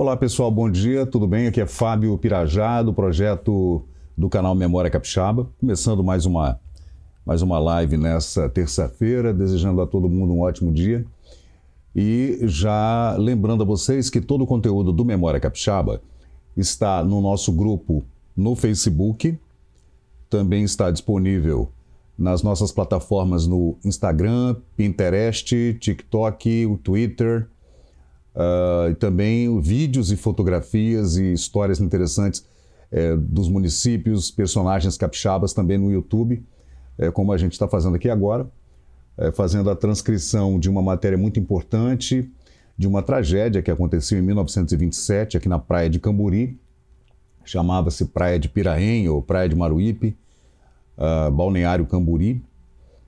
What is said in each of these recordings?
Olá pessoal, bom dia, tudo bem? Aqui é Fábio Pirajá, do projeto do canal Memória Capixaba, começando mais uma, mais uma live nessa terça-feira, desejando a todo mundo um ótimo dia. E já lembrando a vocês que todo o conteúdo do Memória Capixaba está no nosso grupo no Facebook, também está disponível nas nossas plataformas no Instagram, Pinterest, TikTok, o Twitter, uh, e também vídeos e fotografias e histórias interessantes é, dos municípios, personagens capixabas também no YouTube, é, como a gente está fazendo aqui agora, é, fazendo a transcrição de uma matéria muito importante, de uma tragédia que aconteceu em 1927 aqui na praia de Camburi, chamava-se Praia de Piraém ou Praia de Maruípe, uh, Balneário Camburi.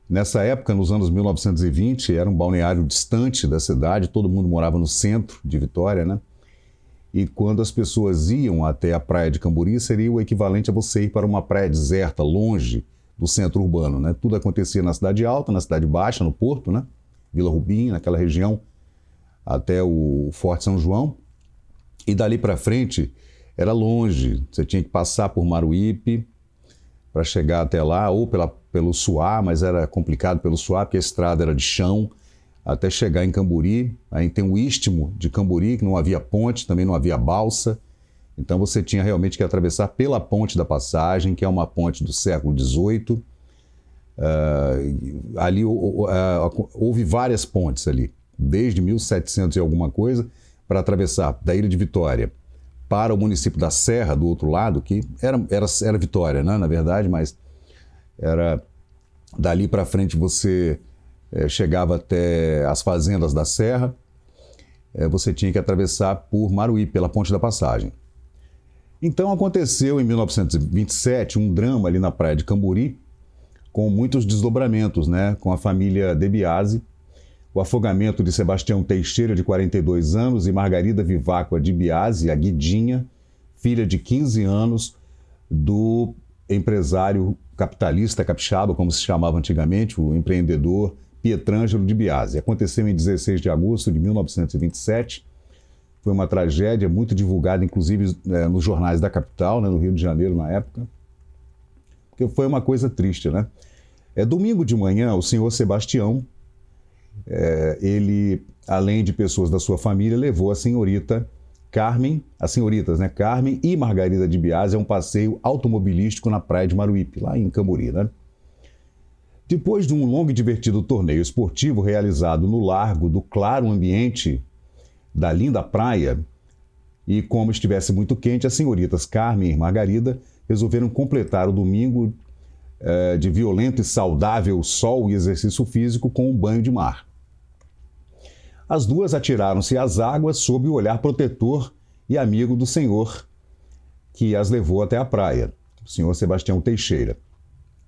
Nessa época, nos anos 1920, era um balneário distante da cidade, todo mundo morava no centro de Vitória, né? E quando as pessoas iam até a praia de Camburi, seria o equivalente a você ir para uma praia deserta, longe do centro urbano, né? Tudo acontecia na cidade alta, na cidade baixa, no porto, né? Vila Rubim, naquela região, até o Forte São João. E dali para frente era longe, você tinha que passar por Maruípe para chegar até lá, ou pela, pelo Suá, mas era complicado pelo Suá, porque a estrada era de chão até chegar em Camburi. Aí tem o istmo de Camburi, que não havia ponte, também não havia balsa. Então você tinha realmente que atravessar pela ponte da passagem, que é uma ponte do século XVIII. Uh, ali uh, uh, houve várias pontes ali, desde 1700 e alguma coisa, para atravessar da Ilha de Vitória para o município da Serra, do outro lado, que era, era, era Vitória, né, na verdade, mas era dali para frente você é, chegava até as fazendas da Serra, é, você tinha que atravessar por Maruí, pela Ponte da Passagem. Então aconteceu em 1927 um drama ali na praia de Camburi, com muitos desdobramentos, né, com a família Debiase, o afogamento de Sebastião Teixeira, de 42 anos, e Margarida Viváqua de Biase, a Guidinha, filha de 15 anos do empresário capitalista capixaba, como se chamava antigamente, o empreendedor Pietrangelo de Biase. Aconteceu em 16 de agosto de 1927. Foi uma tragédia muito divulgada, inclusive, é, nos jornais da capital, né, no Rio de Janeiro, na época. Porque foi uma coisa triste, né? É domingo de manhã, o senhor Sebastião, é, ele, além de pessoas da sua família, levou a senhorita Carmen, as senhoritas, né, Carmen e Margarida de Biase a um passeio automobilístico na praia de Maruípe, lá em Camburi, né? Depois de um longo e divertido torneio esportivo realizado no largo do claro ambiente da linda praia, e como estivesse muito quente, as senhoritas Carmen e Margarida resolveram completar o domingo eh, de violento e saudável sol e exercício físico com um banho de mar. As duas atiraram-se às águas sob o olhar protetor e amigo do senhor que as levou até a praia, o senhor Sebastião Teixeira.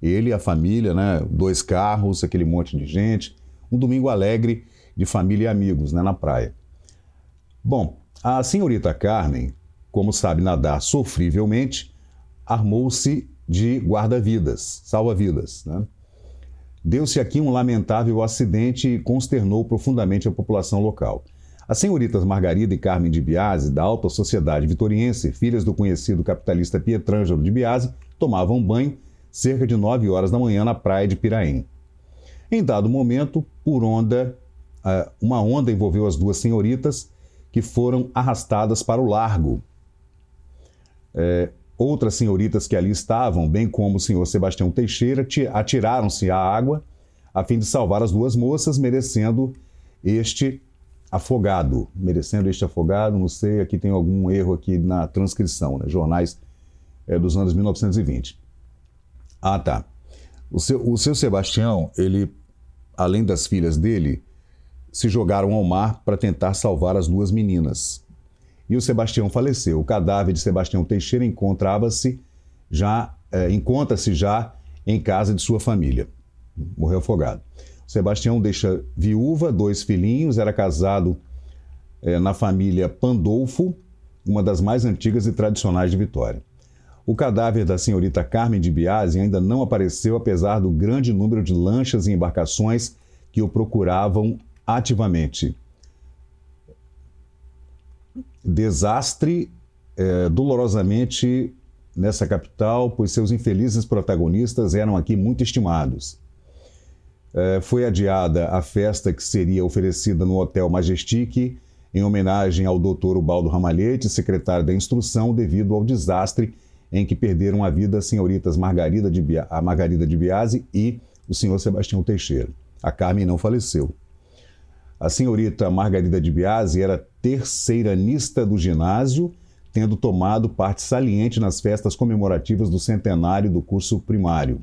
Ele e a família, né? Dois carros, aquele monte de gente. Um domingo alegre de família e amigos, né? Na praia. Bom, a senhorita Carmen, como sabe nadar sofrivelmente, armou-se de guarda-vidas, salva-vidas, né? Deu-se aqui um lamentável acidente e consternou profundamente a população local. As senhoritas Margarida e Carmen de Biase, da alta sociedade vitoriense, filhas do conhecido capitalista Pietrangelo de Biase, tomavam banho cerca de 9 horas da manhã na praia de Piraém. Em dado momento, por onda, uma onda envolveu as duas senhoritas, que foram arrastadas para o largo. É, outras senhoritas que ali estavam, bem como o senhor Sebastião Teixeira, atiraram-se à água a fim de salvar as duas moças, merecendo este afogado. Merecendo este afogado, não sei, aqui tem algum erro aqui na transcrição, né? jornais é, dos anos 1920. Ah, tá. O seu, o seu Sebastião, ele, além das filhas dele, se jogaram ao mar para tentar salvar as duas meninas. E o Sebastião faleceu. O cadáver de Sebastião Teixeira encontrava-se já é, encontra-se já em casa de sua família. Morreu afogado. O Sebastião deixa viúva, dois filhinhos, era casado é, na família Pandolfo, uma das mais antigas e tradicionais de Vitória. O cadáver da senhorita Carmen de Biase ainda não apareceu, apesar do grande número de lanchas e embarcações que o procuravam ativamente. Desastre é, dolorosamente nessa capital, pois seus infelizes protagonistas eram aqui muito estimados. É, foi adiada a festa que seria oferecida no Hotel Majestic em homenagem ao Dr. Ubaldo Ramalhete, secretário da Instrução, devido ao desastre em que perderam a vida as senhoritas Margarida de, a Margarida de Biase e o senhor Sebastião Teixeira. A Carmen não faleceu. A senhorita Margarida de Biase era terceiranista do ginásio, tendo tomado parte saliente nas festas comemorativas do centenário do curso primário.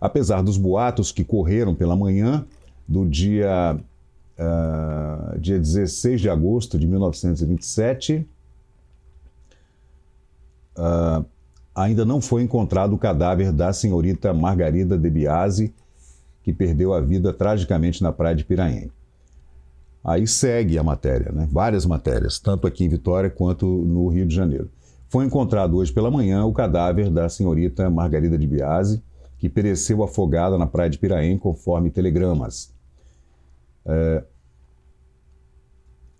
Apesar dos boatos que correram pela manhã do dia uh, dia 16 de agosto de 1927, uh, ah, ainda não foi encontrado o cadáver da senhorita Margarida de Biase, que perdeu a vida tragicamente na praia de Piraém. Aí segue a matéria, né? várias matérias, tanto aqui em Vitória quanto no Rio de Janeiro. Foi encontrado hoje pela manhã o cadáver da senhorita Margarida de Biase, que pereceu afogada na praia de Piraém, conforme telegramas. É,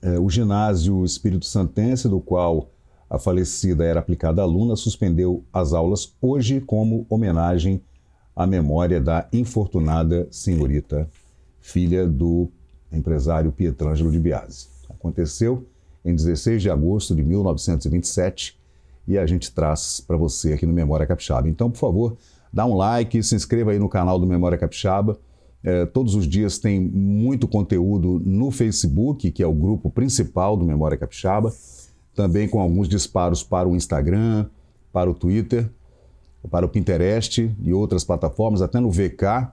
é, o ginásio Espírito Santense, do qual a falecida era aplicada aluna, suspendeu as aulas hoje como homenagem à memória da infortunada senhorita, filha do empresário Pietrangelo de Biase. Aconteceu em 16 de agosto de 1927 e a gente traz para você aqui no Memória Capixaba. Então, por favor, dá um like, se inscreva aí no canal do Memória Capixaba é, todos os dias tem muito conteúdo no Facebook, que é o grupo principal do Memória Capixaba, também com alguns disparos para o Instagram, para o Twitter, para o Pinterest e outras plataformas, até no VK.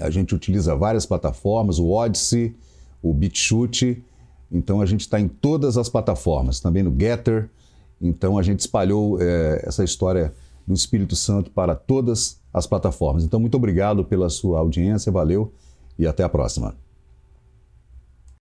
A gente utiliza várias plataformas, o Odyssey, o BitChute. Então a gente está em todas as plataformas, também no Getter. Então a gente espalhou é, essa história do Espírito Santo para todas as plataformas. Então, muito obrigado pela sua audiência, valeu e até a próxima.